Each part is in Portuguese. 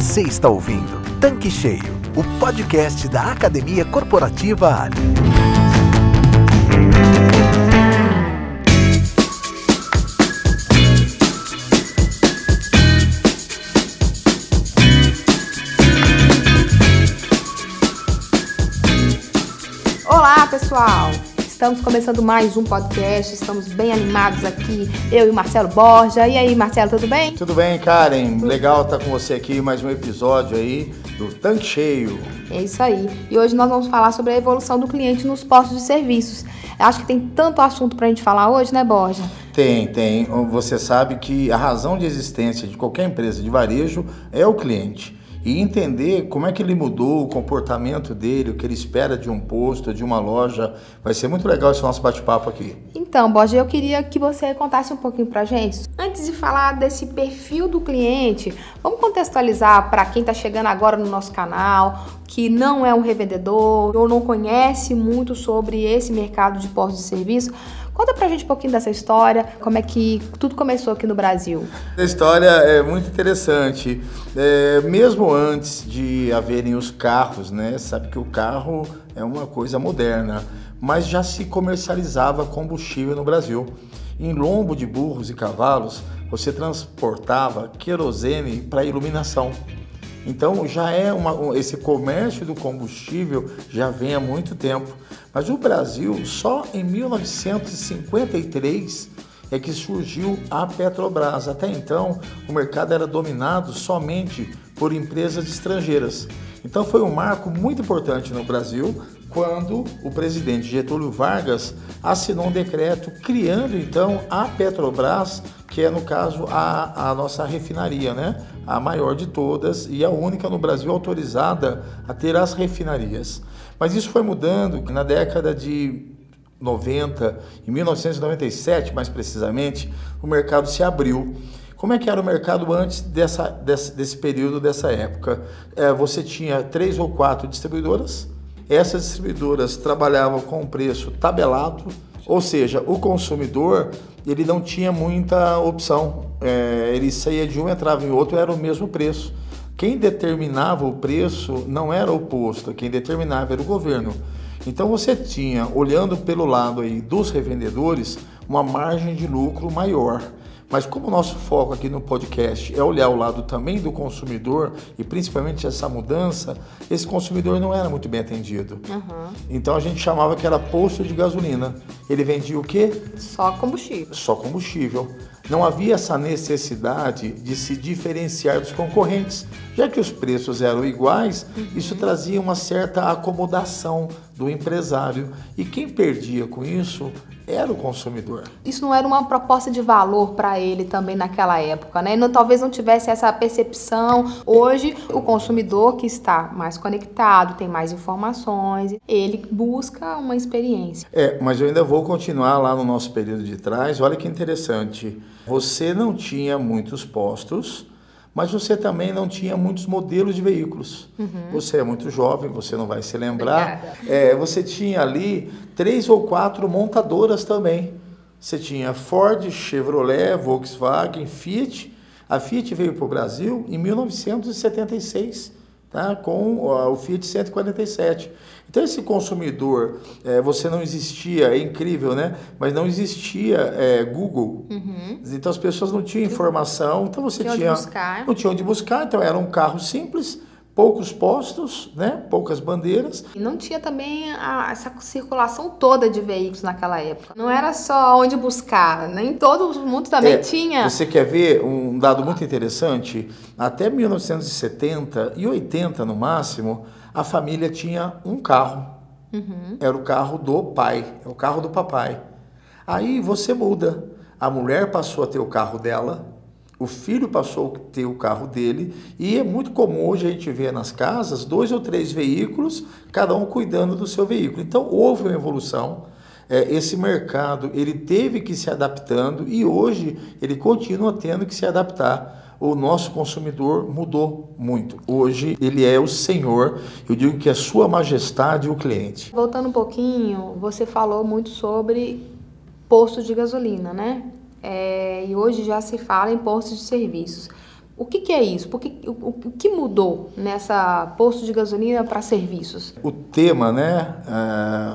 Você está ouvindo Tanque Cheio, o podcast da Academia Corporativa Ali. Olá, pessoal! Estamos começando mais um podcast, estamos bem animados aqui, eu e Marcelo Borja. E aí, Marcelo, tudo bem? Tudo bem, Karen? Legal estar com você aqui, mais um episódio aí do Tanque Cheio. É isso aí. E hoje nós vamos falar sobre a evolução do cliente nos postos de serviços. Eu acho que tem tanto assunto para a gente falar hoje, né, Borja? Tem, tem. Você sabe que a razão de existência de qualquer empresa de varejo é o cliente e entender como é que ele mudou o comportamento dele, o que ele espera de um posto, de uma loja. Vai ser muito legal esse nosso bate-papo aqui. Então, Borja, eu queria que você contasse um pouquinho pra gente. Antes de falar desse perfil do cliente, vamos contextualizar para quem está chegando agora no nosso canal, que não é um revendedor ou não conhece muito sobre esse mercado de postos de serviço. Conta pra gente um pouquinho dessa história, como é que tudo começou aqui no Brasil. A história é muito interessante. É, mesmo antes de haverem os carros, né? Sabe que o carro é uma coisa moderna, mas já se comercializava combustível no Brasil. Em lombo de burros e cavalos, você transportava querosene para iluminação. Então já é uma, esse comércio do combustível já vem há muito tempo. Mas o Brasil só em 1953 é que surgiu a Petrobras. Até então, o mercado era dominado somente por empresas estrangeiras. Então foi um marco muito importante no Brasil quando o presidente Getúlio Vargas assinou um decreto criando então a Petrobras, que é no caso a, a nossa refinaria, né? A maior de todas e a única no Brasil autorizada a ter as refinarias. Mas isso foi mudando na década de 90, em 1997 mais precisamente, o mercado se abriu. Como é que era o mercado antes dessa, desse, desse período, dessa época? É, você tinha três ou quatro distribuidoras. Essas distribuidoras trabalhavam com preço tabelado, ou seja, o consumidor ele não tinha muita opção. É, ele saía de um, entrava em outro, era o mesmo preço. Quem determinava o preço não era o posto, quem determinava era o governo. Então você tinha, olhando pelo lado aí dos revendedores, uma margem de lucro maior. Mas como o nosso foco aqui no podcast é olhar o lado também do consumidor e principalmente essa mudança, esse consumidor não era muito bem atendido. Uhum. Então a gente chamava que era posto de gasolina. Ele vendia o quê? Só combustível. Só combustível não havia essa necessidade de se diferenciar dos concorrentes. Já que os preços eram iguais, uhum. isso trazia uma certa acomodação do empresário. E quem perdia com isso era o consumidor. Isso não era uma proposta de valor para ele também naquela época, né? Não, talvez não tivesse essa percepção. Hoje, o consumidor que está mais conectado, tem mais informações, ele busca uma experiência. É, mas eu ainda vou continuar lá no nosso período de trás. Olha que interessante. Você não tinha muitos postos mas você também não tinha muitos modelos de veículos. Uhum. Você é muito jovem, você não vai se lembrar. É, você tinha ali três ou quatro montadoras também. Você tinha Ford, Chevrolet, Volkswagen, Fiat. A Fiat veio para o Brasil em 1976 tá? com o Fiat 147. Então esse consumidor, é, você não existia, é incrível, né? Mas não existia é, Google. Uhum. Então as pessoas não tinham informação, então você tinha, tinha não tinha onde buscar, então era um carro simples poucos postos, né? poucas bandeiras. E não tinha também a, essa circulação toda de veículos naquela época. Não era só onde buscar, nem todo mundo também é, tinha. Você quer ver um dado muito interessante? Até 1970 e 80 no máximo, a família tinha um carro. Uhum. Era o carro do pai, é o carro do papai. Aí você muda. A mulher passou a ter o carro dela, o filho passou a ter o carro dele e é muito comum hoje a gente ver nas casas dois ou três veículos, cada um cuidando do seu veículo. Então houve uma evolução. É, esse mercado ele teve que se adaptando e hoje ele continua tendo que se adaptar. O nosso consumidor mudou muito. Hoje ele é o senhor. Eu digo que é sua majestade o cliente. Voltando um pouquinho, você falou muito sobre posto de gasolina, né? é, e hoje já se fala em postos de serviços. O que, que é isso? Porque, o, o que mudou nessa posto de gasolina para serviços? O tema, né,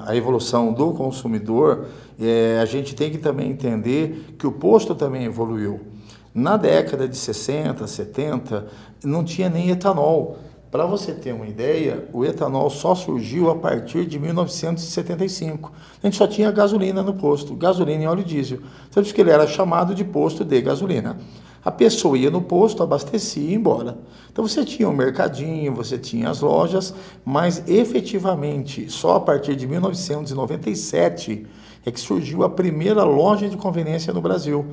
a evolução do consumidor, é, a gente tem que também entender que o posto também evoluiu. Na década de 60, 70, não tinha nem etanol. Para você ter uma ideia, o etanol só surgiu a partir de 1975. A gente só tinha gasolina no posto, gasolina e óleo diesel. Tanto que ele era chamado de posto de gasolina. A pessoa ia no posto, abastecia e ia embora. Então você tinha o um mercadinho, você tinha as lojas, mas efetivamente só a partir de 1997 é que surgiu a primeira loja de conveniência no Brasil.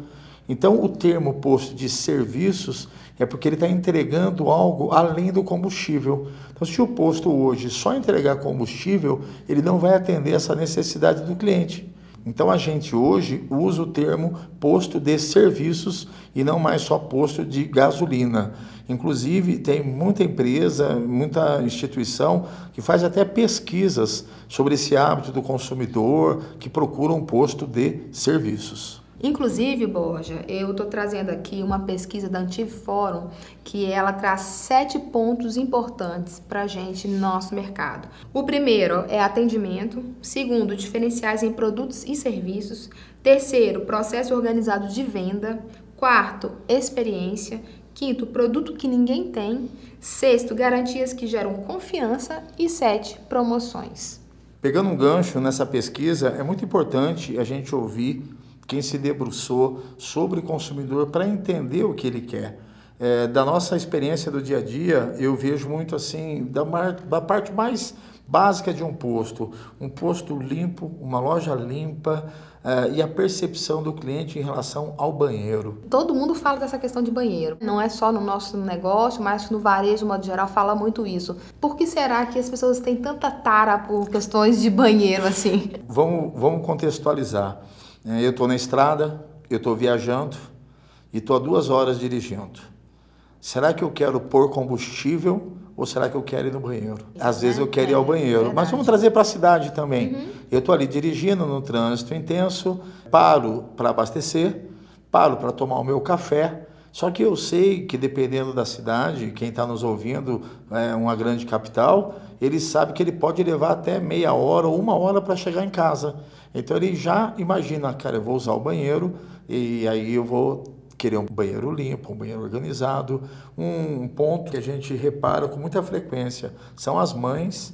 Então, o termo posto de serviços é porque ele está entregando algo além do combustível. Então, se o posto hoje só entregar combustível, ele não vai atender essa necessidade do cliente. Então, a gente hoje usa o termo posto de serviços e não mais só posto de gasolina. Inclusive, tem muita empresa, muita instituição que faz até pesquisas sobre esse hábito do consumidor que procura um posto de serviços. Inclusive, Borja, eu estou trazendo aqui uma pesquisa da Antiforum que ela traz sete pontos importantes para a gente no nosso mercado. O primeiro é atendimento, segundo, diferenciais em produtos e serviços, terceiro, processo organizado de venda, quarto, experiência, quinto, produto que ninguém tem, sexto, garantias que geram confiança e sete, promoções. Pegando um gancho nessa pesquisa, é muito importante a gente ouvir quem se debruçou sobre o consumidor para entender o que ele quer. É, da nossa experiência do dia a dia, eu vejo muito assim, da, da parte mais básica de um posto, um posto limpo, uma loja limpa, Uh, e a percepção do cliente em relação ao banheiro. Todo mundo fala dessa questão de banheiro. Não é só no nosso negócio, mas no varejo, de modo geral, fala muito isso. Por que será que as pessoas têm tanta tara por questões de banheiro assim? Vamos, vamos contextualizar. É, eu estou na estrada, eu estou viajando e estou a duas horas dirigindo. Será que eu quero pôr combustível ou será que eu quero ir no banheiro? Às vezes eu quero ir ao banheiro, mas vamos trazer para a cidade também. Uhum. Eu estou ali dirigindo no trânsito intenso, paro para abastecer, paro para tomar o meu café. Só que eu sei que dependendo da cidade, quem está nos ouvindo é uma grande capital, ele sabe que ele pode levar até meia hora ou uma hora para chegar em casa. Então ele já imagina, cara, eu vou usar o banheiro e aí eu vou querer um banheiro limpo, um banheiro organizado. Um ponto que a gente repara com muita frequência são as mães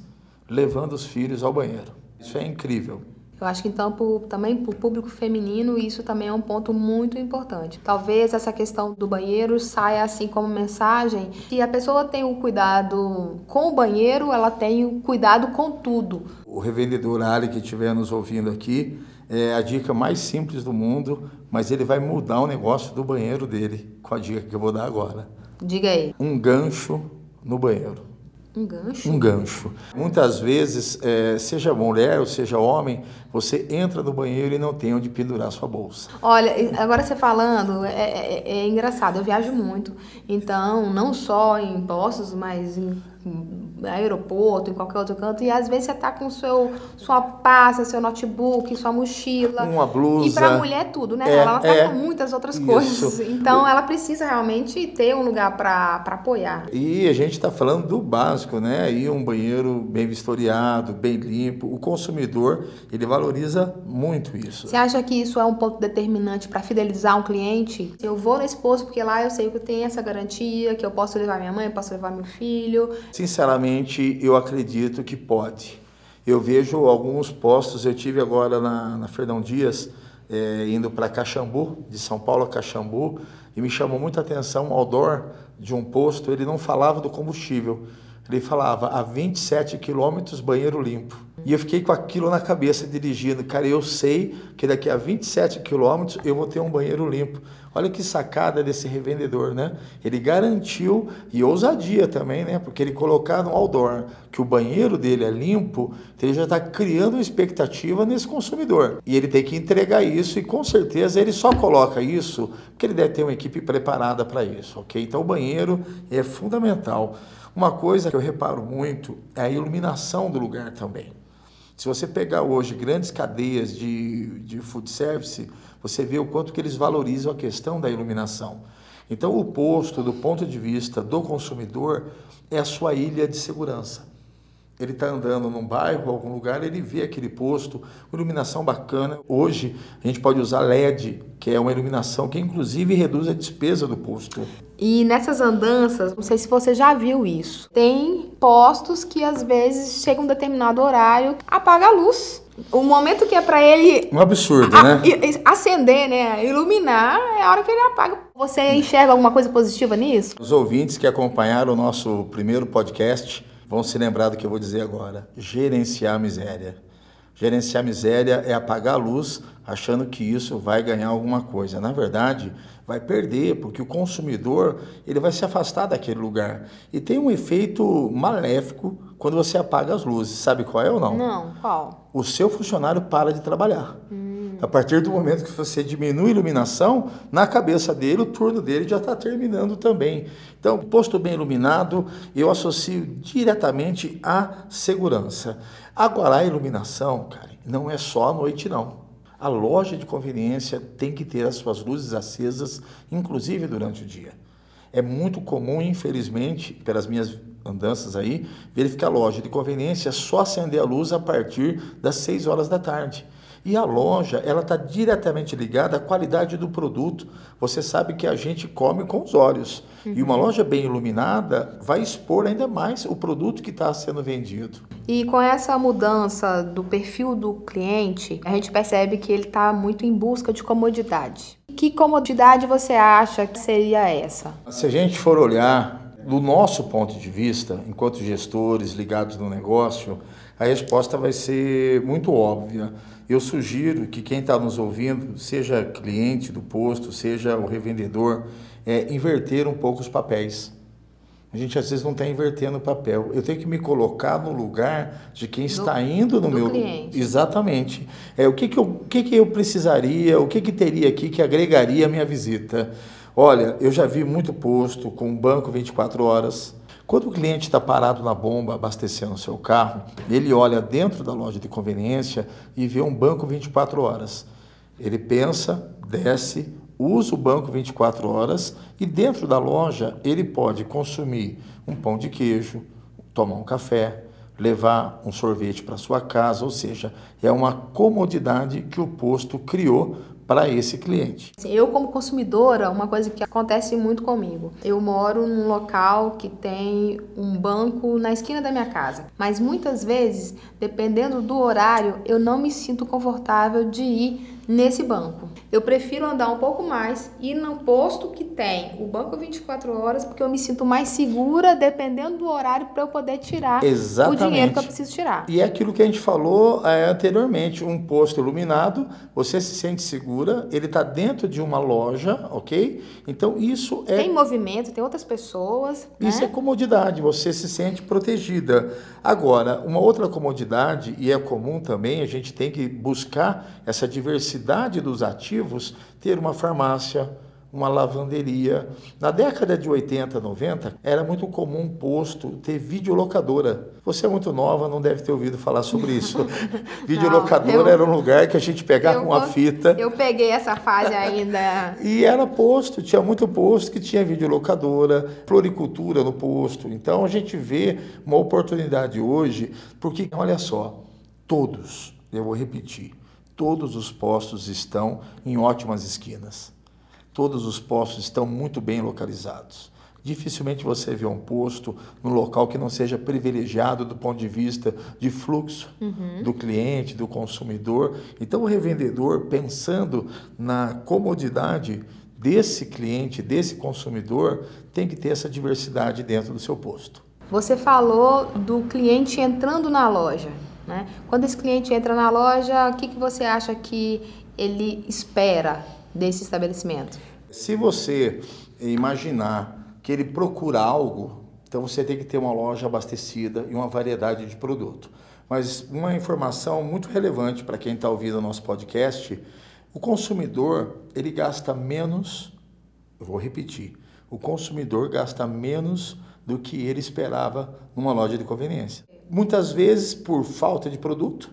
levando os filhos ao banheiro. Isso é incrível. Eu acho que então pro, também para o público feminino isso também é um ponto muito importante. Talvez essa questão do banheiro saia assim como mensagem que a pessoa tem o cuidado com o banheiro, ela tem o cuidado com tudo. O revendedor Ali que estiver nos ouvindo aqui é a dica mais simples do mundo, mas ele vai mudar o negócio do banheiro dele com a dica que eu vou dar agora. Diga aí. Um gancho no banheiro. Um gancho? Um gancho. Muitas vezes, é, seja mulher ou seja homem, você entra no banheiro e não tem onde pendurar sua bolsa. Olha, agora você falando, é, é, é engraçado. Eu viajo muito. Então, não só em postos, mas em aeroporto, em qualquer outro canto, e às vezes você tá com seu, sua pasta, seu notebook, sua mochila. Uma blusa. E pra mulher é tudo, né? É, ela tá é, com muitas outras isso. coisas. Então ela precisa realmente ter um lugar para apoiar. E a gente tá falando do básico, né? Aí um banheiro bem vistoriado, bem limpo. O consumidor, ele valoriza muito isso. Você acha que isso é um ponto determinante para fidelizar um cliente? Eu vou nesse posto porque lá eu sei que tem essa garantia, que eu posso levar minha mãe, posso levar meu filho. Sinceramente, eu acredito que pode. Eu vejo alguns postos, eu tive agora na, na Fernão Dias, é, indo para Caxambu, de São Paulo a Caxambu, e me chamou muita atenção o outdoor de um posto, ele não falava do combustível, ele falava a 27 quilômetros banheiro limpo. E eu fiquei com aquilo na cabeça dirigindo. Cara, eu sei que daqui a 27 quilômetros eu vou ter um banheiro limpo. Olha que sacada desse revendedor, né? Ele garantiu, e ousadia também, né? Porque ele colocar no outdoor que o banheiro dele é limpo, ele já está criando uma expectativa nesse consumidor. E ele tem que entregar isso, e com certeza ele só coloca isso porque ele deve ter uma equipe preparada para isso, ok? Então o banheiro é fundamental. Uma coisa que eu reparo muito é a iluminação do lugar também. Se você pegar hoje grandes cadeias de, de food service, você vê o quanto que eles valorizam a questão da iluminação. Então, o posto, do ponto de vista do consumidor, é a sua ilha de segurança. Ele está andando num bairro, algum lugar, ele vê aquele posto, iluminação bacana. Hoje a gente pode usar LED, que é uma iluminação que inclusive reduz a despesa do posto. E nessas andanças, não sei se você já viu isso, tem postos que às vezes chega um determinado horário, apaga a luz. O momento que é para ele um absurdo, a, né? Acender, né? Iluminar é a hora que ele apaga. Você enxerga alguma coisa positiva nisso? Os ouvintes que acompanharam o nosso primeiro podcast vão se lembrar do que eu vou dizer agora. Gerenciar a miséria. Gerenciar miséria é apagar a luz achando que isso vai ganhar alguma coisa. Na verdade, vai perder, porque o consumidor ele vai se afastar daquele lugar. E tem um efeito maléfico quando você apaga as luzes. Sabe qual é ou não? Não, qual? O seu funcionário para de trabalhar. Hum. A partir do momento que você diminui a iluminação, na cabeça dele, o turno dele já está terminando também. Então, posto bem iluminado, eu associo diretamente à segurança. Agora, a iluminação, cara, não é só à noite, não. A loja de conveniência tem que ter as suas luzes acesas, inclusive durante o dia. É muito comum, infelizmente, pelas minhas andanças aí, verificar a loja de conveniência só acender a luz a partir das 6 horas da tarde. E a loja, ela está diretamente ligada à qualidade do produto. Você sabe que a gente come com os olhos. Uhum. E uma loja bem iluminada vai expor ainda mais o produto que está sendo vendido. E com essa mudança do perfil do cliente, a gente percebe que ele está muito em busca de comodidade. Que comodidade você acha que seria essa? Se a gente for olhar do nosso ponto de vista, enquanto gestores ligados no negócio, a resposta vai ser muito óbvia. Eu sugiro que quem está nos ouvindo, seja cliente do posto, seja o revendedor, é, inverter um pouco os papéis. A gente às vezes não está invertendo o papel. Eu tenho que me colocar no lugar de quem está do, indo no meu. Cliente. Exatamente. É, o que, que, eu, o que, que eu precisaria, o que, que teria aqui que agregaria a minha visita? Olha, eu já vi muito posto com banco 24 horas quando o cliente está parado na bomba abastecendo o seu carro, ele olha dentro da loja de conveniência e vê um banco 24 horas. Ele pensa, desce, usa o banco 24 horas e dentro da loja ele pode consumir um pão de queijo, tomar um café, levar um sorvete para sua casa, ou seja, é uma comodidade que o posto criou para esse cliente. Eu, como consumidora, uma coisa que acontece muito comigo, eu moro num local que tem um banco na esquina da minha casa, mas muitas vezes, dependendo do horário, eu não me sinto confortável de ir nesse banco. Eu prefiro andar um pouco mais e no posto que tem o banco 24 horas, porque eu me sinto mais segura dependendo do horário para eu poder tirar Exatamente. o dinheiro que eu preciso tirar. E é aquilo que a gente falou é, anteriormente, um posto iluminado, você se sente segura, ele está dentro de uma loja, ok? Então isso é... Tem movimento, tem outras pessoas. Isso né? é comodidade, você se sente protegida. Agora, uma outra comodidade, e é comum também, a gente tem que buscar essa diversidade diversidade dos ativos ter uma farmácia, uma lavanderia. Na década de 80, 90, era muito comum um posto ter videolocadora. Você é muito nova, não deve ter ouvido falar sobre isso. videolocadora não, eu, era um lugar que a gente pegava uma fita. Eu peguei essa fase ainda. e era posto, tinha muito posto que tinha videolocadora, floricultura no posto. Então a gente vê uma oportunidade hoje, porque olha só, todos, eu vou repetir, Todos os postos estão em ótimas esquinas. Todos os postos estão muito bem localizados. Dificilmente você vê um posto no local que não seja privilegiado do ponto de vista de fluxo uhum. do cliente, do consumidor. Então, o revendedor, pensando na comodidade desse cliente, desse consumidor, tem que ter essa diversidade dentro do seu posto. Você falou do cliente entrando na loja. Né? Quando esse cliente entra na loja, o que, que você acha que ele espera desse estabelecimento? Se você imaginar que ele procura algo, então você tem que ter uma loja abastecida e uma variedade de produto. Mas uma informação muito relevante para quem está ouvindo o nosso podcast, o consumidor ele gasta menos, eu vou repetir, o consumidor gasta menos do que ele esperava numa loja de conveniência muitas vezes por falta de produto,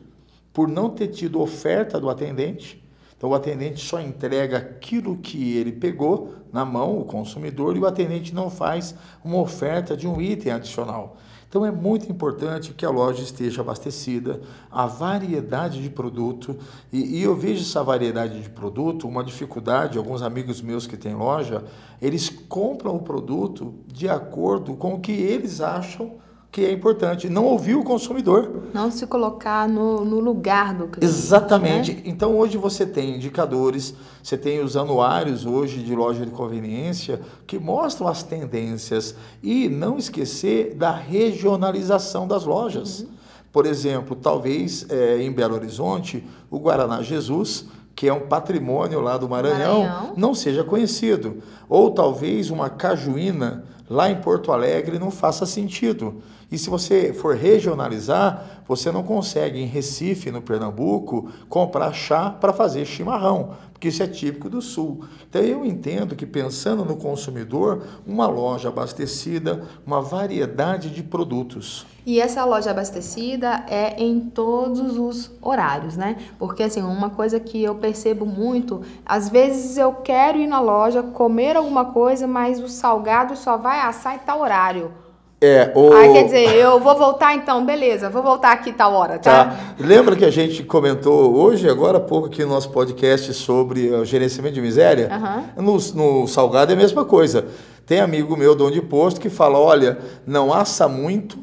por não ter tido oferta do atendente. Então o atendente só entrega aquilo que ele pegou na mão, o consumidor, e o atendente não faz uma oferta de um item adicional. Então é muito importante que a loja esteja abastecida, a variedade de produto, e, e, eu vejo essa variedade de produto, uma dificuldade, alguns amigos meus que têm loja, eles compram o produto de acordo com o que eles acham que é importante, não ouvir o consumidor. Não se colocar no, no lugar do cliente. Exatamente. Né? Então hoje você tem indicadores, você tem os anuários hoje de loja de conveniência que mostram as tendências e não esquecer da regionalização das lojas. Uhum. Por exemplo, talvez é, em Belo Horizonte, o Guaraná Jesus que é um patrimônio lá do Maranhão, Maranhão, não seja conhecido. Ou talvez uma cajuína lá em Porto Alegre não faça sentido. E se você for regionalizar, você não consegue em Recife, no Pernambuco, comprar chá para fazer chimarrão, porque isso é típico do sul. Então eu entendo que pensando no consumidor, uma loja abastecida, uma variedade de produtos. E essa loja abastecida é em todos os horários, né? Porque assim, uma coisa que eu percebo muito, às vezes eu quero ir na loja comer alguma coisa, mas o salgado só vai assar em tal horário. É, o... Ah, quer dizer, eu vou voltar então, beleza, vou voltar aqui tal hora, tá? tá? Lembra que a gente comentou hoje, agora há pouco aqui no nosso podcast sobre o gerenciamento de miséria? Uhum. No, no salgado é a mesma coisa. Tem amigo meu, dono de posto, que fala, olha, não assa muito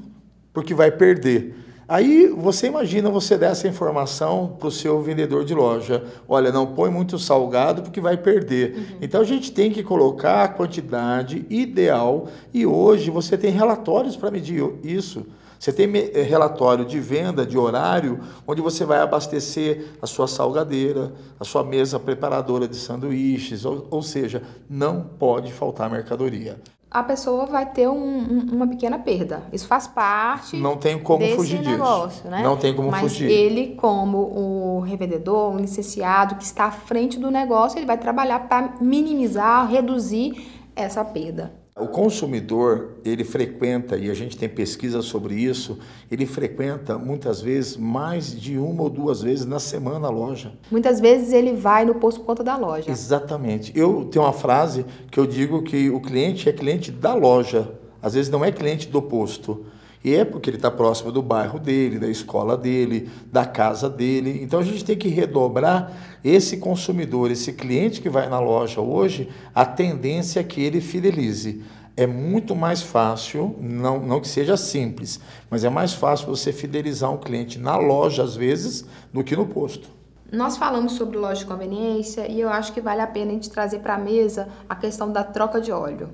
porque vai perder. Aí você imagina você dar essa informação para o seu vendedor de loja. Olha, não põe muito salgado porque vai perder. Uhum. Então a gente tem que colocar a quantidade ideal e hoje você tem relatórios para medir isso. Você tem eh, relatório de venda, de horário, onde você vai abastecer a sua salgadeira, a sua mesa preparadora de sanduíches, ou, ou seja, não pode faltar mercadoria a pessoa vai ter um, um, uma pequena perda. Isso faz parte. Não tem como fugir negócio, disso. Né? Não tem como Mas fugir. Ele, como o revendedor, o licenciado que está à frente do negócio, ele vai trabalhar para minimizar, reduzir essa perda. O consumidor, ele frequenta, e a gente tem pesquisa sobre isso, ele frequenta muitas vezes mais de uma ou duas vezes na semana a loja. Muitas vezes ele vai no posto conta da loja. Exatamente. Eu tenho uma frase que eu digo que o cliente é cliente da loja, às vezes não é cliente do posto. E é porque ele está próximo do bairro dele, da escola dele, da casa dele. Então a gente tem que redobrar esse consumidor, esse cliente que vai na loja hoje, a tendência é que ele fidelize. É muito mais fácil, não, não que seja simples, mas é mais fácil você fidelizar um cliente na loja, às vezes, do que no posto. Nós falamos sobre loja de conveniência e eu acho que vale a pena a gente trazer para a mesa a questão da troca de óleo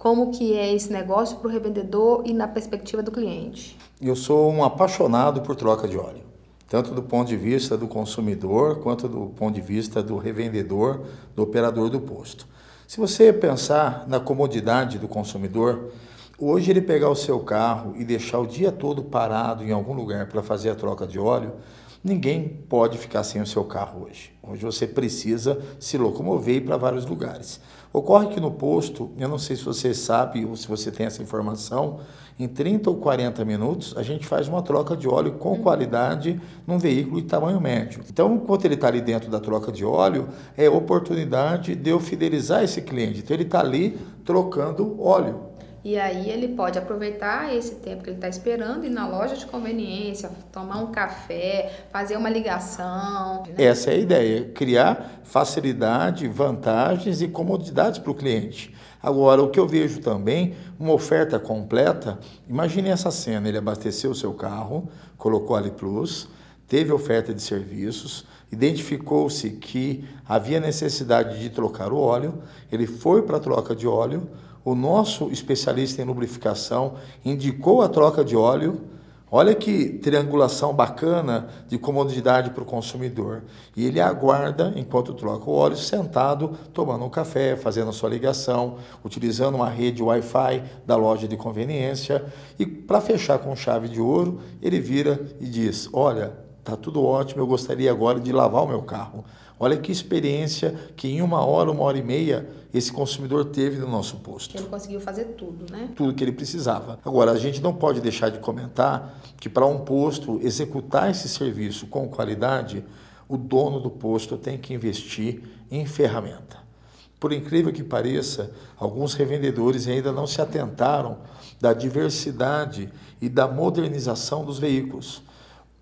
como que é esse negócio para o revendedor e na perspectiva do cliente? Eu sou um apaixonado por troca de óleo, tanto do ponto de vista do consumidor quanto do ponto de vista do revendedor, do operador do posto. Se você pensar na comodidade do consumidor, hoje ele pegar o seu carro e deixar o dia todo parado em algum lugar para fazer a troca de óleo, ninguém pode ficar sem o seu carro hoje. Hoje você precisa se locomover para vários lugares. Ocorre que no posto, eu não sei se você sabe ou se você tem essa informação, em 30 ou 40 minutos a gente faz uma troca de óleo com uhum. qualidade num veículo de tamanho médio. Então, enquanto ele está ali dentro da troca de óleo, é oportunidade de eu fidelizar esse cliente. Então, ele está ali trocando óleo. E aí ele pode aproveitar esse tempo que ele está esperando ir na loja de conveniência, tomar um café, fazer uma ligação. Né? Essa é a ideia, criar facilidade, vantagens e comodidades para o cliente. Agora, o que eu vejo também, uma oferta completa, imagine essa cena, ele abasteceu o seu carro, colocou Ali Plus, teve oferta de serviços, identificou-se que havia necessidade de trocar o óleo, ele foi para a troca de óleo, o nosso especialista em lubrificação indicou a troca de óleo. Olha que triangulação bacana de comodidade para o consumidor. E ele aguarda, enquanto troca o óleo, sentado, tomando um café, fazendo a sua ligação, utilizando uma rede Wi-Fi da loja de conveniência. E para fechar com chave de ouro, ele vira e diz: Olha, está tudo ótimo, eu gostaria agora de lavar o meu carro. Olha que experiência que em uma hora, uma hora e meia, esse consumidor teve no nosso posto. Ele conseguiu fazer tudo, né? Tudo que ele precisava. Agora, a gente não pode deixar de comentar que para um posto executar esse serviço com qualidade, o dono do posto tem que investir em ferramenta. Por incrível que pareça, alguns revendedores ainda não se atentaram da diversidade e da modernização dos veículos.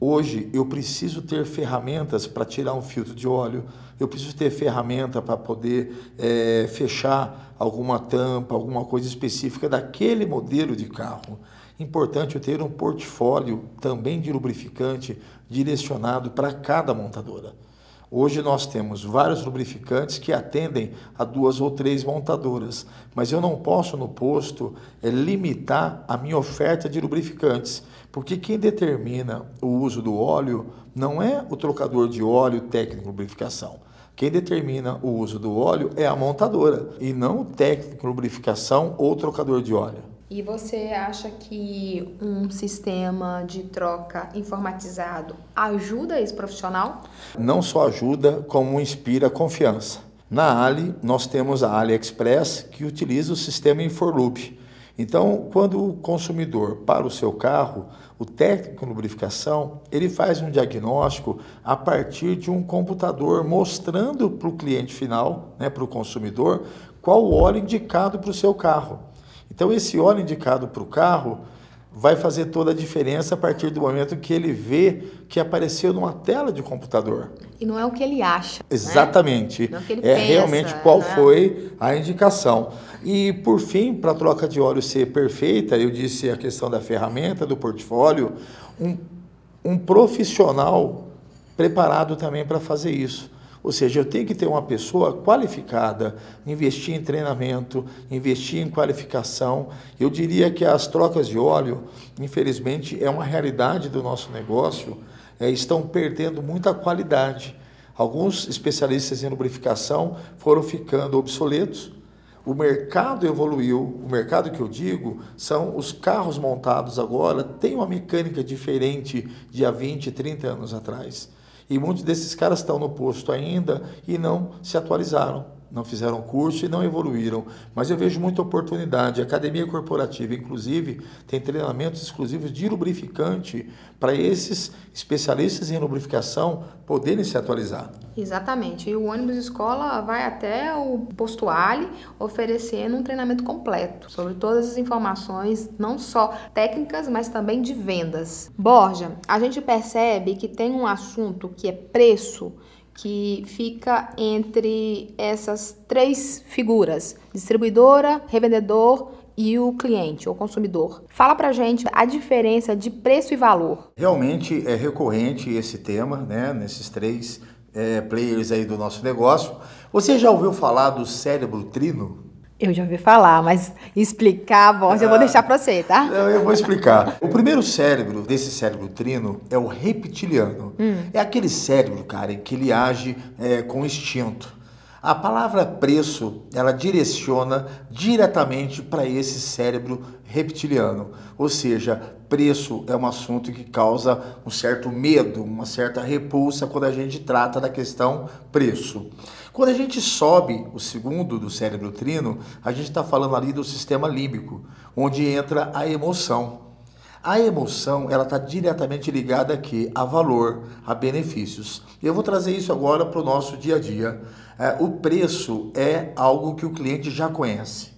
Hoje eu preciso ter ferramentas para tirar um filtro de óleo, eu preciso ter ferramenta para poder é, fechar alguma tampa, alguma coisa específica daquele modelo de carro. Importante eu ter um portfólio também de lubrificante direcionado para cada montadora. Hoje nós temos vários lubrificantes que atendem a duas ou três montadoras, mas eu não posso no posto é, limitar a minha oferta de lubrificantes. Porque quem determina o uso do óleo não é o trocador de óleo técnico de lubrificação. Quem determina o uso do óleo é a montadora e não o técnico de lubrificação ou trocador de óleo. E você acha que um sistema de troca informatizado ajuda esse profissional? Não só ajuda, como inspira confiança. Na Ali, nós temos a AliExpress que utiliza o sistema InforLoop. Então, quando o consumidor para o seu carro, o técnico de lubrificação, ele faz um diagnóstico a partir de um computador mostrando para o cliente final, né, para o consumidor, qual o óleo indicado para o seu carro. Então, esse óleo indicado para o carro vai fazer toda a diferença a partir do momento que ele vê que apareceu numa tela de computador. E não é o que ele acha. Né? Exatamente. Né? é, é pensa, realmente qual né? foi a indicação. E por fim, para a troca de óleo ser perfeita, eu disse a questão da ferramenta, do portfólio, um, um profissional preparado também para fazer isso. Ou seja, eu tenho que ter uma pessoa qualificada, investir em treinamento, investir em qualificação. Eu diria que as trocas de óleo, infelizmente, é uma realidade do nosso negócio, é, estão perdendo muita qualidade. Alguns especialistas em lubrificação foram ficando obsoletos. O mercado evoluiu, o mercado que eu digo são os carros montados agora, tem uma mecânica diferente de há 20, 30 anos atrás. E muitos desses caras estão no posto ainda e não se atualizaram não fizeram curso e não evoluíram. Mas eu vejo muita oportunidade. A academia corporativa, inclusive, tem treinamentos exclusivos de lubrificante para esses especialistas em lubrificação poderem se atualizar. Exatamente. E o ônibus escola vai até o posto Ali oferecendo um treinamento completo sobre todas as informações, não só técnicas, mas também de vendas. Borja, a gente percebe que tem um assunto que é preço que fica entre essas três figuras: distribuidora, revendedor e o cliente ou consumidor. Fala pra gente a diferença de preço e valor. Realmente é recorrente esse tema, né, nesses três é, players aí do nosso negócio. Você já ouviu falar do cérebro trino? Eu já ouvi falar, mas explicar, Borges, eu vou deixar para você, tá? Eu vou explicar. O primeiro cérebro desse cérebro trino é o reptiliano. Hum. É aquele cérebro, cara, que ele age é, com instinto. A palavra preço, ela direciona diretamente para esse cérebro reptiliano. Ou seja, preço é um assunto que causa um certo medo, uma certa repulsa quando a gente trata da questão preço. Quando a gente sobe o segundo do cérebro trino, a gente está falando ali do sistema límbico, onde entra a emoção. A emoção ela está diretamente ligada aqui a valor, a benefícios. Eu vou trazer isso agora para o nosso dia a dia. É, o preço é algo que o cliente já conhece.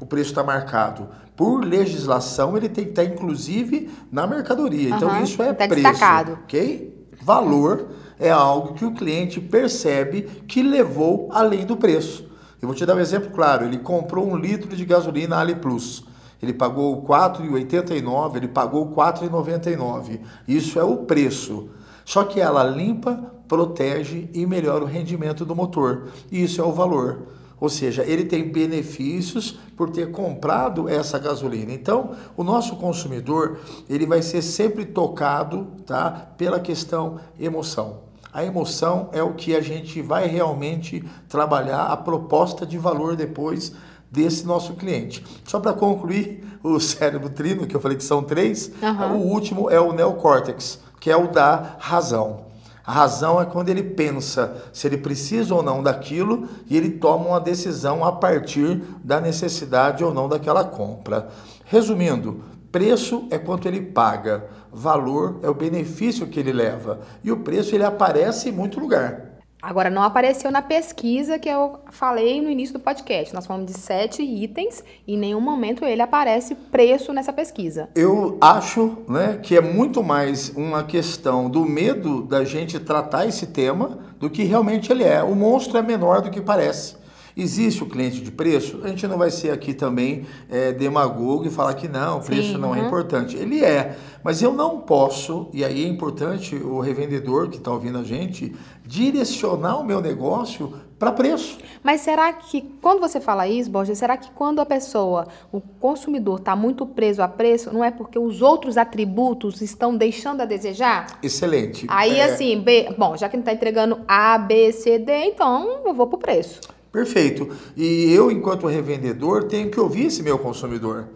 O preço está marcado. Por legislação, ele tem que estar, inclusive, na mercadoria. Então, uhum, isso é tá preço. Destacado. Ok? Valor é algo que o cliente percebe que levou além do preço. Eu vou te dar um exemplo claro. Ele comprou um litro de gasolina Ali Plus. Ele pagou R$ 4,89, ele pagou R$ 4,99. Isso é o preço. Só que ela limpa, protege e melhora o rendimento do motor. Isso é o valor. Ou seja, ele tem benefícios por ter comprado essa gasolina. Então, o nosso consumidor, ele vai ser sempre tocado, tá, pela questão emoção. A emoção é o que a gente vai realmente trabalhar a proposta de valor depois desse nosso cliente. Só para concluir, o cérebro trino, que eu falei que são três, uhum. o último é o neocórtex, que é o da razão. A razão é quando ele pensa se ele precisa ou não daquilo e ele toma uma decisão a partir da necessidade ou não daquela compra. Resumindo, Preço é quanto ele paga, valor é o benefício que ele leva. E o preço ele aparece em muito lugar. Agora, não apareceu na pesquisa que eu falei no início do podcast. Nós falamos de sete itens e em nenhum momento ele aparece preço nessa pesquisa. Eu acho né, que é muito mais uma questão do medo da gente tratar esse tema do que realmente ele é. O monstro é menor do que parece. Existe o cliente de preço? A gente não vai ser aqui também é, demagogo e falar que não, o preço Sim, não é importante. Ele é, mas eu não posso, e aí é importante o revendedor que está ouvindo a gente, direcionar o meu negócio para preço. Mas será que, quando você fala isso, Borges, será que quando a pessoa, o consumidor, está muito preso a preço, não é porque os outros atributos estão deixando a desejar? Excelente. Aí, é... assim, B, bom, já que não está entregando A, B, C, D, então eu vou para o preço. Perfeito. E eu, enquanto revendedor, tenho que ouvir esse meu consumidor.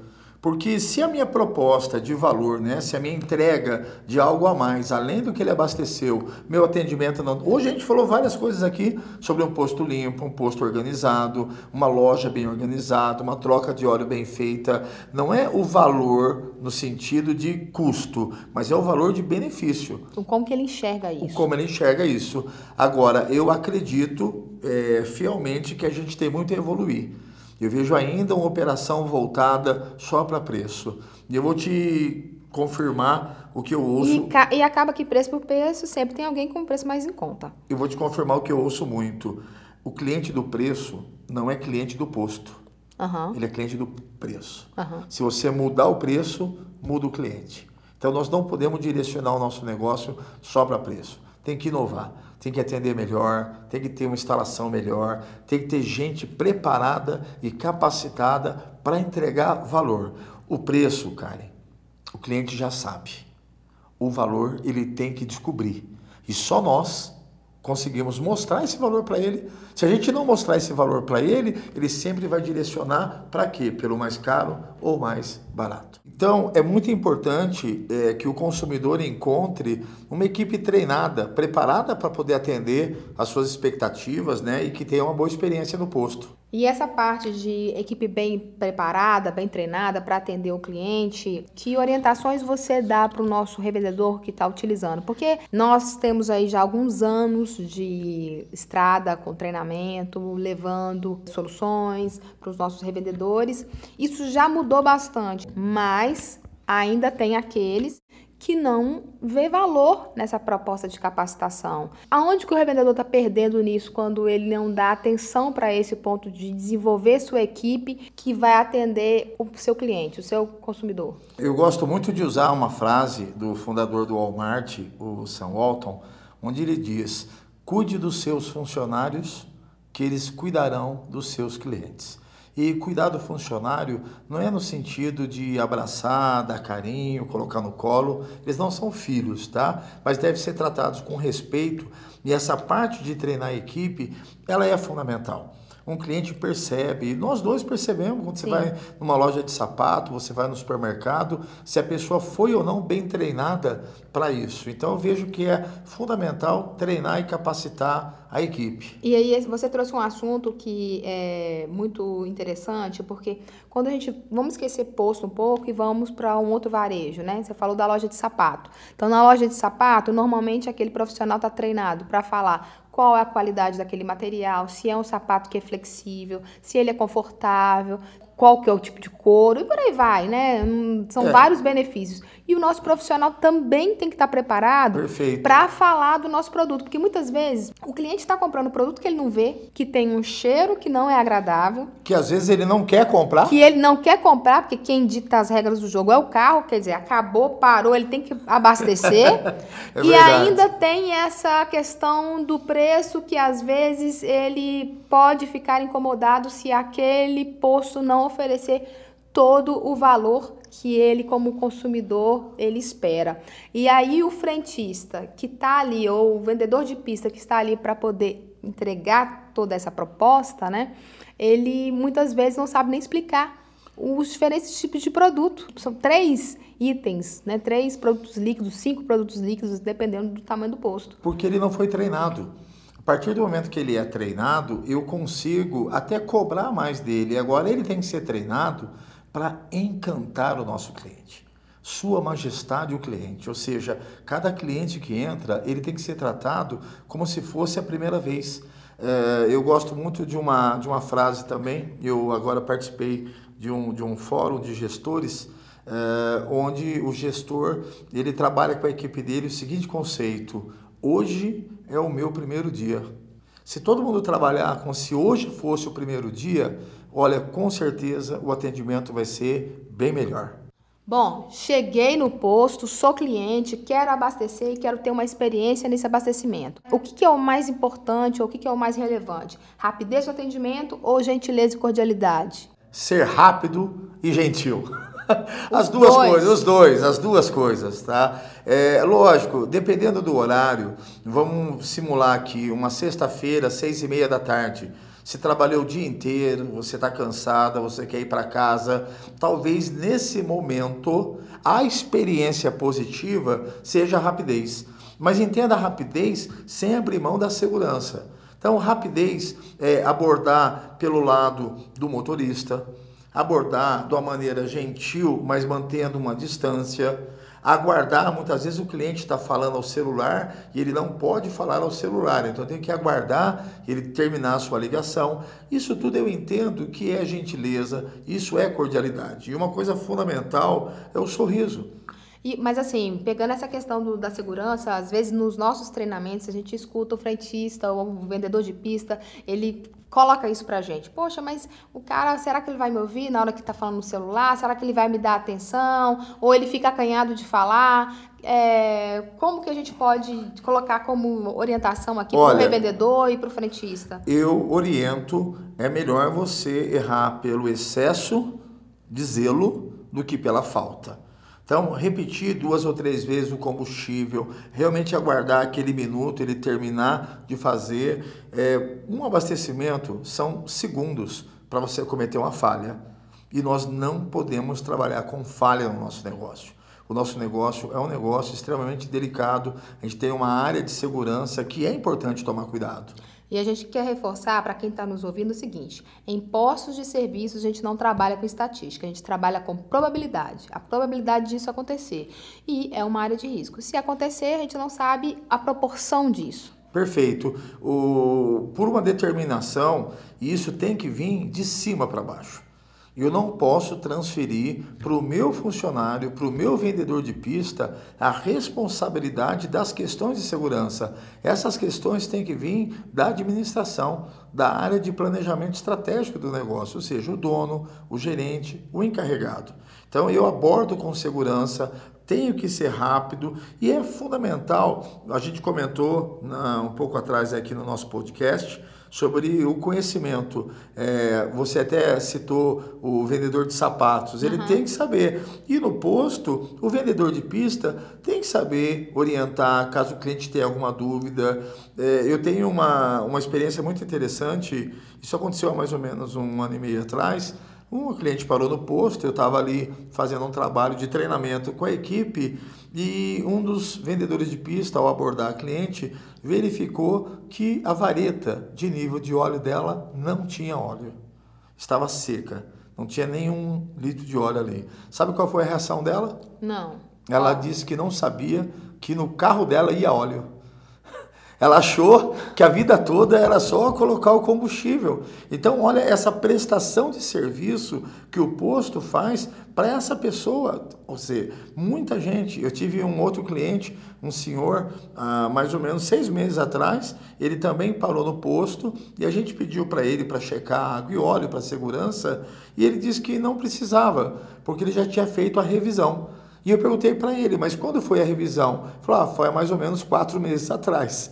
Porque se a minha proposta de valor, né, se a minha entrega de algo a mais, além do que ele abasteceu, meu atendimento não. Hoje a gente falou várias coisas aqui sobre um posto limpo, um posto organizado, uma loja bem organizada, uma troca de óleo bem feita. Não é o valor no sentido de custo, mas é o valor de benefício. O como que ele enxerga isso. O como ele enxerga isso. Agora, eu acredito é, fielmente que a gente tem muito a evoluir. Eu vejo ainda uma operação voltada só para preço. E eu vou te confirmar o que eu ouço. E, e, acaba que preço por preço sempre tem alguém com preço mais em conta. Eu vou te confirmar o que eu ouço muito. O cliente do preço não é cliente do posto. Uhum. Ele é cliente do preço. Uhum. Se você mudar o preço, muda o cliente. Então nós não podemos direcionar o nosso negócio só para preço. Tem que inovar tem que atender melhor, tem que ter uma instalação melhor, tem que ter gente preparada e capacitada para entregar valor. O preço, Karen, o cliente já sabe. O valor ele tem que descobrir. E só nós conseguimos mostrar esse valor para ele. Se a gente não mostrar esse valor para ele, ele sempre vai direcionar para quê? Pelo mais caro ou mais barato. Então, é muito importante é, que o consumidor encontre uma equipe treinada, preparada para poder atender as suas expectativas né, e que tenha uma boa experiência no posto. E essa parte de equipe bem preparada, bem treinada para atender o cliente, que orientações você dá para o nosso revendedor que está utilizando? Porque nós temos aí já alguns anos de estrada com treinamento, levando soluções para os nossos revendedores. Isso já mudou bastante, mas ainda tem aqueles que não vê valor nessa proposta de capacitação. Aonde que o revendedor está perdendo nisso quando ele não dá atenção para esse ponto de desenvolver sua equipe que vai atender o seu cliente, o seu consumidor? Eu gosto muito de usar uma frase do fundador do Walmart, o Sam Walton, onde ele diz: cuide dos seus funcionários, que eles cuidarão dos seus clientes. E cuidar do funcionário não é no sentido de abraçar, dar carinho, colocar no colo. Eles não são filhos, tá? Mas devem ser tratados com respeito. E essa parte de treinar a equipe, ela é fundamental um cliente percebe, nós dois percebemos quando Sim. você vai numa loja de sapato, você vai no supermercado, se a pessoa foi ou não bem treinada para isso. Então eu vejo que é fundamental treinar e capacitar a equipe. E aí você trouxe um assunto que é muito interessante, porque quando a gente vamos esquecer posto um pouco e vamos para um outro varejo, né? Você falou da loja de sapato. Então na loja de sapato, normalmente aquele profissional está treinado para falar qual é a qualidade daquele material, se é um sapato que é flexível, se ele é confortável, qual que é o tipo de couro e por aí vai, né? Hum, são é. vários benefícios. E o nosso profissional também tem que estar preparado para falar do nosso produto, porque muitas vezes o cliente está comprando um produto que ele não vê, que tem um cheiro que não é agradável, que às vezes ele não quer comprar, que ele não quer comprar porque quem dita as regras do jogo é o carro, quer dizer, acabou, parou, ele tem que abastecer. é e ainda tem essa questão do preço que às vezes ele pode ficar incomodado se aquele posto não oferecer todo o valor que ele como consumidor ele espera. E aí o frentista que está ali ou o vendedor de pista que está ali para poder entregar toda essa proposta, né? Ele muitas vezes não sabe nem explicar os diferentes tipos de produto. São três itens, né? Três produtos líquidos, cinco produtos líquidos, dependendo do tamanho do posto. Porque ele não foi treinado. A partir do momento que ele é treinado, eu consigo até cobrar mais dele. Agora ele tem que ser treinado para encantar o nosso cliente. Sua Majestade o cliente, ou seja, cada cliente que entra, ele tem que ser tratado como se fosse a primeira vez. É, eu gosto muito de uma, de uma frase também, eu agora participei de um, de um fórum de gestores, é, onde o gestor ele trabalha com a equipe dele o seguinte conceito: hoje é o meu primeiro dia. Se todo mundo trabalhar como se hoje fosse o primeiro dia, olha, com certeza o atendimento vai ser bem melhor. Bom, cheguei no posto, sou cliente, quero abastecer e quero ter uma experiência nesse abastecimento. O que, que é o mais importante ou o que, que é o mais relevante? Rapidez do atendimento ou gentileza e cordialidade? Ser rápido e gentil. As duas dois. coisas, os dois, as duas coisas, tá? É, lógico, dependendo do horário, vamos simular aqui uma sexta-feira, seis e meia da tarde. Você trabalhou o dia inteiro, você está cansada, você quer ir para casa. Talvez nesse momento a experiência positiva seja a rapidez. Mas entenda a rapidez sem abrir mão da segurança. Então, rapidez é abordar pelo lado do motorista, abordar de uma maneira gentil, mas mantendo uma distância aguardar, muitas vezes o cliente está falando ao celular e ele não pode falar ao celular, então tem que aguardar ele terminar a sua ligação. Isso tudo eu entendo que é gentileza, isso é cordialidade. E uma coisa fundamental é o sorriso. E, mas assim, pegando essa questão do, da segurança, às vezes nos nossos treinamentos a gente escuta o frentista ou o vendedor de pista, ele coloca isso pra gente. Poxa, mas o cara, será que ele vai me ouvir na hora que tá falando no celular? Será que ele vai me dar atenção? Ou ele fica acanhado de falar? É, como que a gente pode colocar como orientação aqui para o revendedor e para o frentista? Eu oriento, é melhor você errar pelo excesso de zelo do que pela falta. Então, repetir duas ou três vezes o combustível, realmente aguardar aquele minuto, ele terminar de fazer. É, um abastecimento são segundos para você cometer uma falha. E nós não podemos trabalhar com falha no nosso negócio. O nosso negócio é um negócio extremamente delicado, a gente tem uma área de segurança que é importante tomar cuidado. E a gente quer reforçar para quem está nos ouvindo o seguinte: em postos de serviços a gente não trabalha com estatística, a gente trabalha com probabilidade, a probabilidade disso acontecer. E é uma área de risco. Se acontecer, a gente não sabe a proporção disso. Perfeito. O, por uma determinação, isso tem que vir de cima para baixo. Eu não posso transferir para o meu funcionário, para o meu vendedor de pista, a responsabilidade das questões de segurança. Essas questões têm que vir da administração, da área de planejamento estratégico do negócio, ou seja, o dono, o gerente, o encarregado. Então eu abordo com segurança, tenho que ser rápido e é fundamental. A gente comentou um pouco atrás aqui no nosso podcast sobre o conhecimento. É, você até citou o vendedor de sapatos, ele uhum. tem que saber. E no posto, o vendedor de pista tem que saber orientar caso o cliente tenha alguma dúvida. É, eu tenho uma, uma experiência muito interessante, isso aconteceu há mais ou menos um ano e meio atrás. Um cliente parou no posto, eu estava ali fazendo um trabalho de treinamento com a equipe e um dos vendedores de pista, ao abordar a cliente, verificou que a vareta de nível de óleo dela não tinha óleo, estava seca, não tinha nenhum litro de óleo ali. Sabe qual foi a reação dela? Não. Ela disse que não sabia que no carro dela ia óleo. Ela achou que a vida toda era só colocar o combustível. Então, olha essa prestação de serviço que o posto faz para essa pessoa. Ou seja, muita gente. Eu tive um outro cliente, um senhor, há mais ou menos seis meses atrás, ele também parou no posto e a gente pediu para ele para checar água e óleo para segurança e ele disse que não precisava, porque ele já tinha feito a revisão. E eu perguntei para ele, mas quando foi a revisão? Ele falou, ah, foi mais ou menos quatro meses atrás.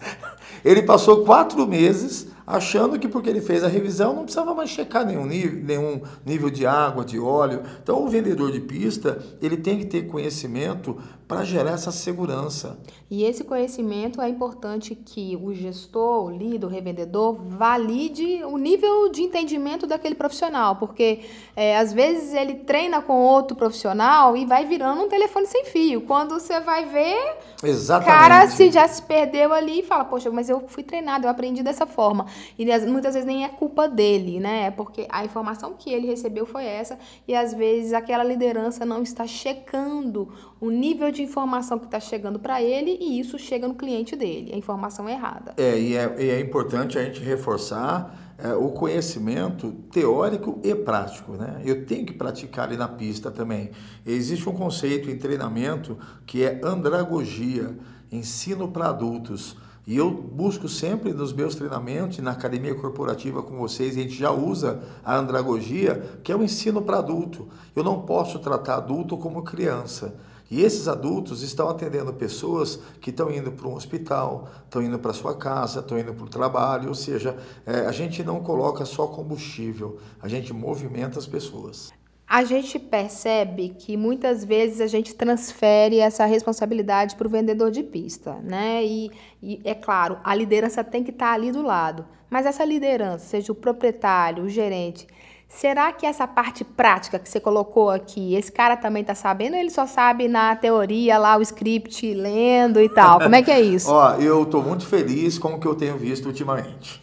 Ele passou quatro meses achando que porque ele fez a revisão não precisava mais checar nenhum nível, nenhum nível de água, de óleo. Então o vendedor de pista ele tem que ter conhecimento para gerar essa segurança. E esse conhecimento é importante que o gestor, o líder, o revendedor valide o nível de entendimento daquele profissional, porque é, às vezes ele treina com outro profissional e vai virando um telefone sem fio. Quando você vai ver, Exatamente. cara se já se perdeu ali e fala, poxa, mas eu fui treinado, eu aprendi dessa forma. E muitas vezes nem é culpa dele, né? É porque a informação que ele recebeu foi essa e às vezes aquela liderança não está checando o nível de informação que está chegando para ele e isso chega no cliente dele, a informação é errada. É, e é, e é importante a gente reforçar é, o conhecimento teórico e prático. Né? Eu tenho que praticar ali na pista também. Existe um conceito em treinamento que é andragogia, ensino para adultos. E eu busco sempre nos meus treinamentos, na academia corporativa com vocês, a gente já usa a andragogia, que é o ensino para adulto. Eu não posso tratar adulto como criança. E esses adultos estão atendendo pessoas que estão indo para um hospital, estão indo para sua casa, estão indo para o trabalho, ou seja, é, a gente não coloca só combustível, a gente movimenta as pessoas. A gente percebe que muitas vezes a gente transfere essa responsabilidade para o vendedor de pista, né? E, e, é claro, a liderança tem que estar tá ali do lado. Mas essa liderança, seja o proprietário, o gerente, Será que essa parte prática que você colocou aqui, esse cara também está sabendo ou ele só sabe na teoria lá o script lendo e tal? Como é que é isso? Ó, eu estou muito feliz com o que eu tenho visto ultimamente.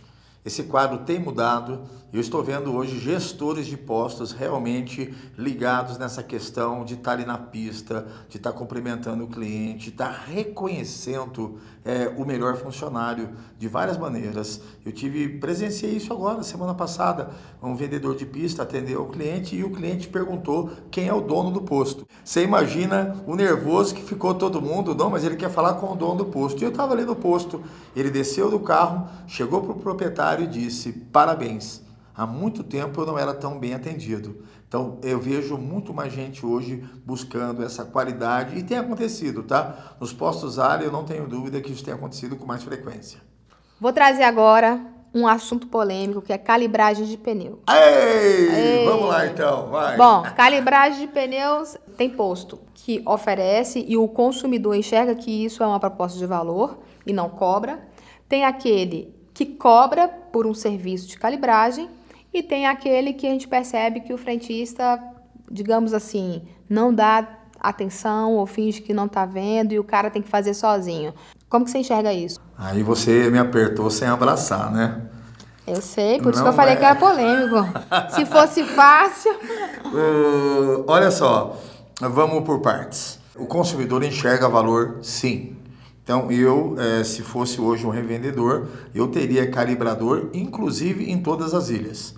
Esse quadro tem mudado eu estou vendo hoje gestores de postos realmente ligados nessa questão de estar ali na pista, de estar cumprimentando o cliente, de estar reconhecendo é, o melhor funcionário de várias maneiras. Eu tive presenciei isso agora, semana passada. Um vendedor de pista atendeu o cliente e o cliente perguntou quem é o dono do posto. Você imagina o nervoso que ficou todo mundo, não, mas ele quer falar com o dono do posto. E eu estava ali no posto, ele desceu do carro, chegou para o proprietário e disse: parabéns há muito tempo eu não era tão bem atendido. Então eu vejo muito mais gente hoje buscando essa qualidade e tem acontecido, tá? Nos postos área eu não tenho dúvida que isso tem acontecido com mais frequência. Vou trazer agora um assunto polêmico que é calibragem de pneu. Ei, Ei. Vamos lá então, vai. Bom, calibragem de pneus tem posto que oferece e o consumidor enxerga que isso é uma proposta de valor e não cobra. Tem aquele que cobra por um serviço de calibragem e tem aquele que a gente percebe que o frentista, digamos assim, não dá atenção ou finge que não está vendo e o cara tem que fazer sozinho. Como que você enxerga isso? Aí você me apertou sem abraçar, né? Eu sei, por isso que eu falei é. que era polêmico. Se fosse fácil. Uh, olha só, vamos por partes. O consumidor enxerga valor, sim. Então, eu, eh, se fosse hoje um revendedor, eu teria calibrador, inclusive em todas as ilhas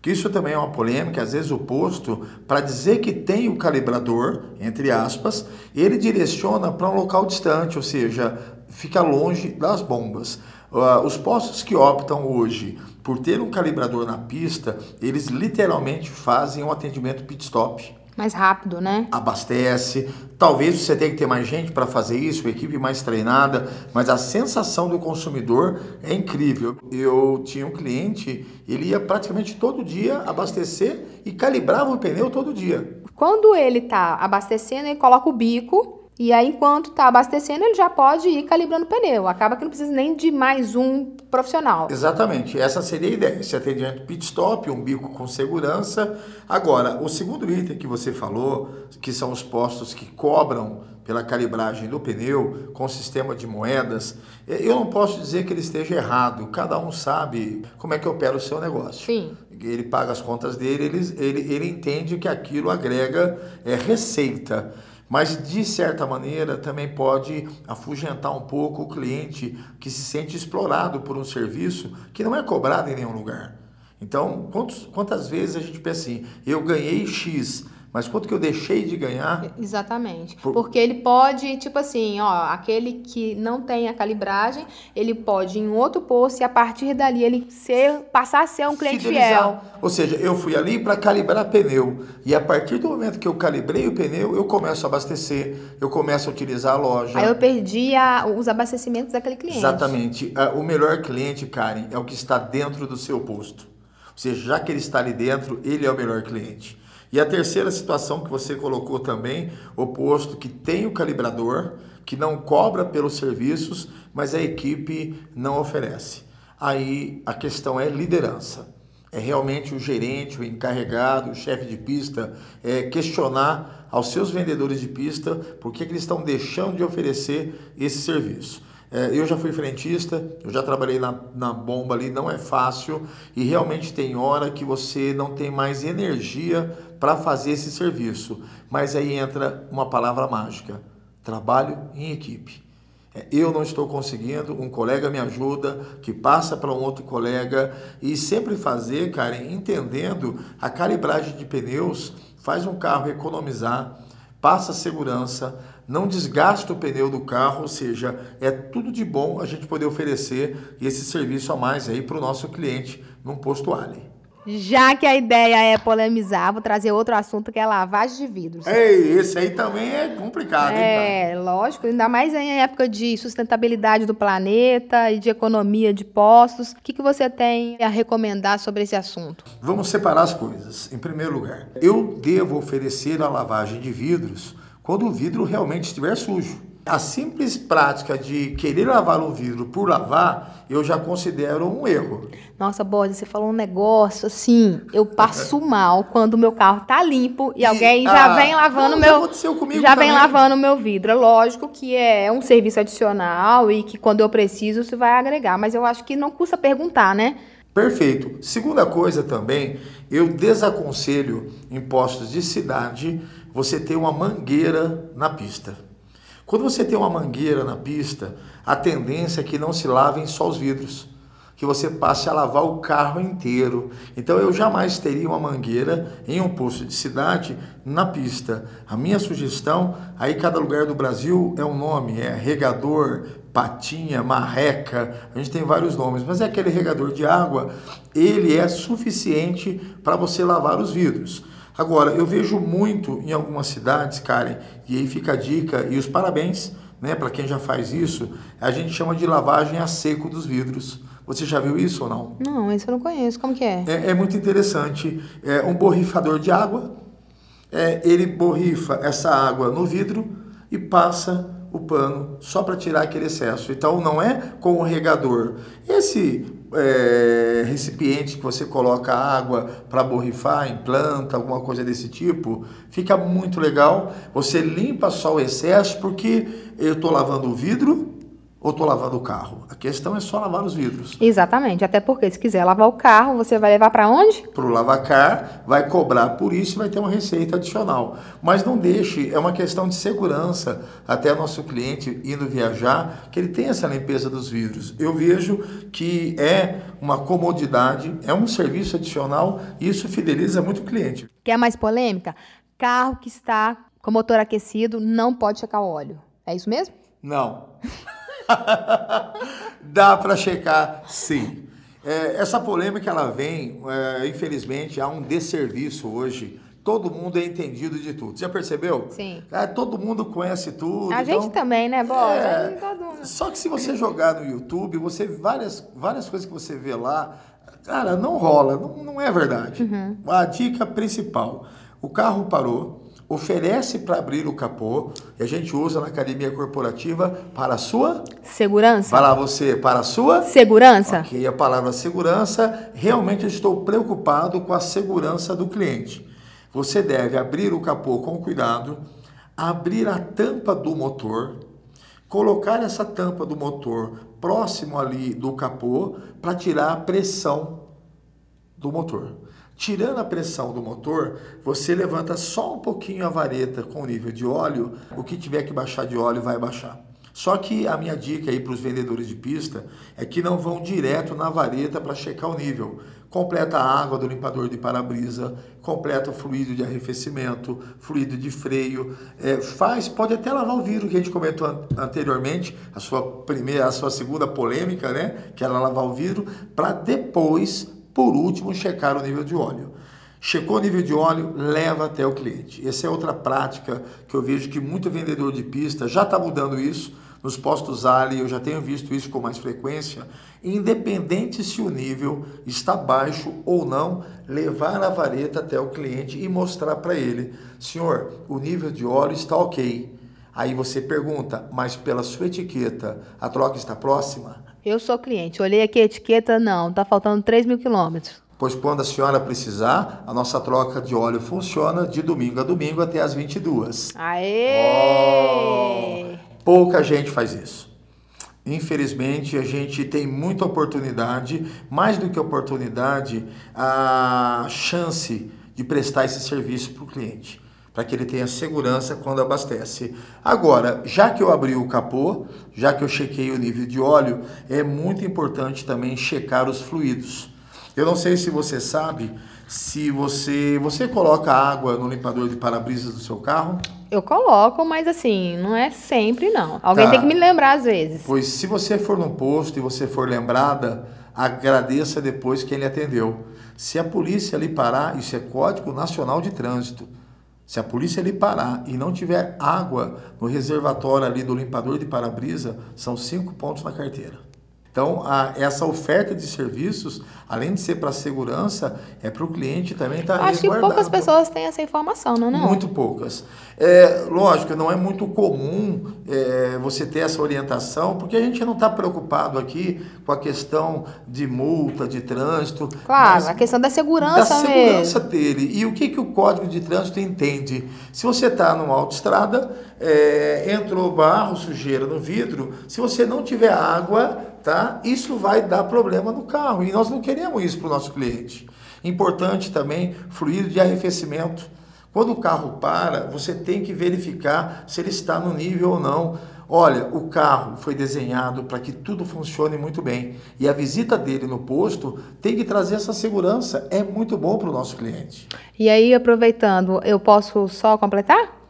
que isso também é uma polêmica, às vezes o posto, para dizer que tem o calibrador, entre aspas, ele direciona para um local distante, ou seja, fica longe das bombas. Uh, os postos que optam hoje por ter um calibrador na pista, eles literalmente fazem um atendimento pit stop mais rápido, né? Abastece. Talvez você tenha que ter mais gente para fazer isso, equipe mais treinada, mas a sensação do consumidor é incrível. Eu tinha um cliente, ele ia praticamente todo dia abastecer e calibrava o pneu todo dia. Quando ele está abastecendo, ele coloca o bico e aí, enquanto está abastecendo, ele já pode ir calibrando o pneu. Acaba que não precisa nem de mais um profissional. Exatamente, essa seria a ideia. Esse atendimento pit stop, um bico com segurança. Agora, o segundo item que você falou, que são os postos que cobram pela calibragem do pneu com sistema de moedas, é, eu não posso dizer que ele esteja errado. Cada um sabe como é que opera o seu negócio. Sim. Ele paga as contas dele, ele, ele, ele entende que aquilo agrega é, receita mas de certa maneira também pode afugentar um pouco o cliente que se sente explorado por um serviço que não é cobrado em nenhum lugar. Então, quantos, quantas vezes a gente pensa assim, eu ganhei X, mas quanto que eu deixei de ganhar? Exatamente. Por... Porque ele pode, tipo assim, ó, aquele que não tem a calibragem, ele pode ir em outro posto e a partir dali ele ser, passar a ser um cliente Fidelizar. fiel. Ou seja, eu fui ali para calibrar pneu e a partir do momento que eu calibrei o pneu, eu começo a abastecer, eu começo a utilizar a loja. Aí eu perdi a, os abastecimentos daquele cliente. Exatamente. Ah, o melhor cliente, Karen, é o que está dentro do seu posto. Ou seja, já que ele está ali dentro, ele é o melhor cliente. E a terceira situação que você colocou também, oposto, que tem o calibrador, que não cobra pelos serviços, mas a equipe não oferece. Aí a questão é liderança. É realmente o gerente, o encarregado, o chefe de pista, é questionar aos seus vendedores de pista por que, que eles estão deixando de oferecer esse serviço. É, eu já fui frentista, eu já trabalhei na, na bomba ali, não é fácil e realmente tem hora que você não tem mais energia para fazer esse serviço. Mas aí entra uma palavra mágica: trabalho em equipe. É, eu não estou conseguindo, um colega me ajuda, que passa para um outro colega e sempre fazer, cara, entendendo a calibragem de pneus faz um carro economizar, passa segurança, não desgasta o pneu do carro, ou seja, é tudo de bom a gente poder oferecer esse serviço a mais aí para o nosso cliente num posto Ali. Já que a ideia é polemizar, vou trazer outro assunto que é lavagem de vidros. Ei, esse aí também é complicado, É, hein, lógico, ainda mais em época de sustentabilidade do planeta e de economia de postos. O que, que você tem a recomendar sobre esse assunto? Vamos separar as coisas. Em primeiro lugar, eu devo oferecer a lavagem de vidros quando o vidro realmente estiver sujo. A simples prática de querer lavar um vidro por lavar, eu já considero um erro. Nossa, Borges, você falou um negócio assim, eu passo mal quando o meu carro tá limpo e, e alguém já ah, vem lavando não, meu aconteceu comigo já também. vem lavando meu vidro. É lógico que é um serviço adicional e que quando eu preciso isso vai agregar, mas eu acho que não custa perguntar, né? Perfeito. Segunda coisa também, eu desaconselho em postos de cidade você ter uma mangueira na pista. Quando você tem uma mangueira na pista, a tendência é que não se lavem só os vidros, que você passe a lavar o carro inteiro. Então eu jamais teria uma mangueira em um posto de cidade na pista. A minha sugestão, aí cada lugar do Brasil é um nome, é regador, patinha, marreca, a gente tem vários nomes, mas é aquele regador de água, ele é suficiente para você lavar os vidros. Agora, eu vejo muito em algumas cidades, Karen, e aí fica a dica e os parabéns, né, para quem já faz isso, a gente chama de lavagem a seco dos vidros. Você já viu isso ou não? Não, isso eu não conheço. Como que é? É, é muito interessante. É um borrifador de água, é, ele borrifa essa água no vidro e passa o pano só para tirar aquele excesso. Então não é com o regador. Esse é, recipiente que você coloca água para borrifar em planta, alguma coisa desse tipo, fica muito legal. Você limpa só o excesso porque eu estou lavando o vidro ou estou lavando o carro? A questão é só lavar os vidros. Exatamente, até porque se quiser lavar o carro, você vai levar para onde? Para o lavacar, vai cobrar por isso e vai ter uma receita adicional. Mas não deixe, é uma questão de segurança, até nosso cliente indo viajar, que ele tem essa limpeza dos vidros. Eu vejo que é uma comodidade, é um serviço adicional e isso fideliza muito o cliente. Quer mais polêmica? Carro que está com motor aquecido não pode checar o óleo. É isso mesmo? Não. Dá para checar, sim. É, essa polêmica ela vem, é, infelizmente, há um desserviço hoje. Todo mundo é entendido de tudo. Já percebeu? Sim. É, todo mundo conhece tudo. A então, gente também, né, Bob? É, só que se você jogar no YouTube, você várias, várias coisas que você vê lá, cara, não rola, não, não é verdade. Uhum. A dica principal: o carro parou, oferece para abrir o capô e a gente usa na academia corporativa para a sua segurança. Vai lá você, para a sua segurança. Ok, a palavra segurança, realmente eu estou preocupado com a segurança do cliente. Você deve abrir o capô com cuidado, abrir a tampa do motor, colocar essa tampa do motor próximo ali do capô para tirar a pressão do motor. Tirando a pressão do motor, você levanta só um pouquinho a vareta com o nível de óleo, o que tiver que baixar de óleo vai baixar. Só que a minha dica aí para os vendedores de pista é que não vão direto na vareta para checar o nível. Completa a água do limpador de para-brisa, completa o fluido de arrefecimento, fluido de freio, é, faz, pode até lavar o vidro que a gente comentou an anteriormente, a sua primeira, a sua segunda polêmica, né, que era lavar o vidro, para depois por último, checar o nível de óleo. Checou o nível de óleo, leva até o cliente. Essa é outra prática que eu vejo que muito vendedor de pista já está mudando isso. Nos postos Ali, eu já tenho visto isso com mais frequência. Independente se o nível está baixo ou não, levar a vareta até o cliente e mostrar para ele: senhor, o nível de óleo está ok. Aí você pergunta, mas pela sua etiqueta, a troca está próxima? Eu sou cliente, olhei aqui a etiqueta, não, está faltando 3 mil quilômetros. Pois quando a senhora precisar, a nossa troca de óleo funciona de domingo a domingo até as 22. Aê! Oh, pouca gente faz isso. Infelizmente, a gente tem muita oportunidade, mais do que oportunidade, a chance de prestar esse serviço para o cliente, para que ele tenha segurança quando abastece. Agora, já que eu abri o capô, já que eu chequei o nível de óleo, é muito importante também checar os fluidos. Eu não sei se você sabe, se você você coloca água no limpador de para-brisas do seu carro. Eu coloco, mas assim, não é sempre não. Alguém Tá. tem que me lembrar às vezes. Pois se você for num posto e você for lembrada, agradeça depois quem lhe atendeu. Se a polícia lhe parar, isso é Código Nacional de Trânsito. Se a polícia lhe parar e não tiver água no reservatório ali do limpador de para-brisa, são cinco pontos na carteira. Então, a- essa oferta de serviços, além de ser para segurança, é para o cliente também estar Acho que poucas pessoas têm essa informação, não é? Muito poucas. É, lógico, não é muito comum é, você ter essa orientação, porque a gente não está preocupado aqui com a questão de multa, de trânsito. Claro, a questão da da segurança, segurança mesmo. dele. E o que, que o Código de Trânsito entende? Se você está numa autoestrada, é, entrou barro, sujeira no vidro, se você não tiver água, tá? Isso vai dar problema no carro. E nós não queremos isso para o nosso cliente. Importante também, fluido de arrefecimento. Quando o carro para, você tem que verificar se ele está no nível ou não. Olha, o carro foi desenhado para que tudo funcione muito bem. E a visita dele no posto tem que trazer essa segurança. É muito bom para o nosso cliente. E aí, aproveitando, eu posso só completar?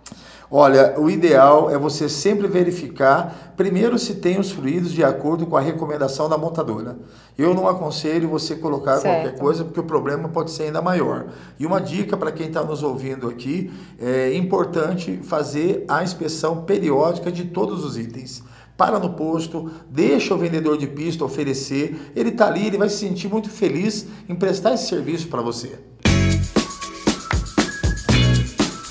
Olha, o ideal é você sempre verificar, primeiro, se tem os fluidos de acordo com a recomendação da montadora. Eu não aconselho você colocar Certo. qualquer coisa, porque o problema pode ser ainda maior. E uma dica para quem está nos ouvindo aqui, é importante fazer a inspeção periódica de todos os itens. Para no posto, deixa o vendedor de pista oferecer, ele está ali, ele vai se sentir muito feliz em prestar esse serviço para você.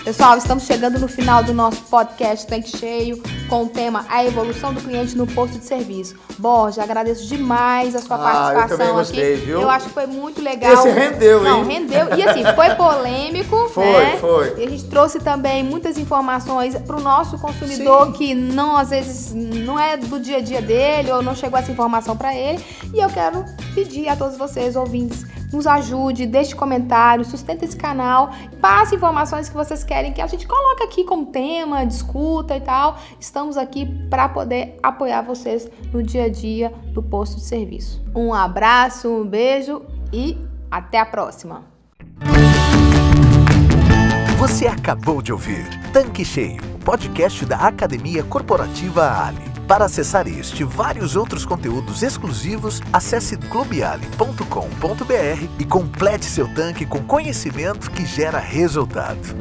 Pessoal, estamos chegando no final do nosso podcast Tanque Cheio com o tema A Evolução do Cliente no Posto de Serviço. Borges, agradeço demais a sua Ah, eu participação também gostei, aqui. viu? Eu acho que foi muito legal. Esse rendeu, Não, hein? rendeu. E assim, foi polêmico, Foi, né? foi. E a gente trouxe também muitas informações para o nosso consumidor Sim. que não, às vezes, não é do dia a dia dele ou não chegou essa informação para ele. E eu quero pedir a todos vocês, ouvintes, nos ajude, deixe comentários, sustenta esse canal, passe informações que vocês querem que a gente coloque aqui como tema, discuta e tal. Estamos aqui para poder apoiar vocês no dia a dia do posto de serviço. Um abraço, um beijo e até a próxima. Você acabou de ouvir Tanque Cheio, podcast da Academia Corporativa Ali. Para acessar este e vários outros conteúdos exclusivos, acesse clubeali.com.br e complete seu tanque com conhecimento que gera resultado.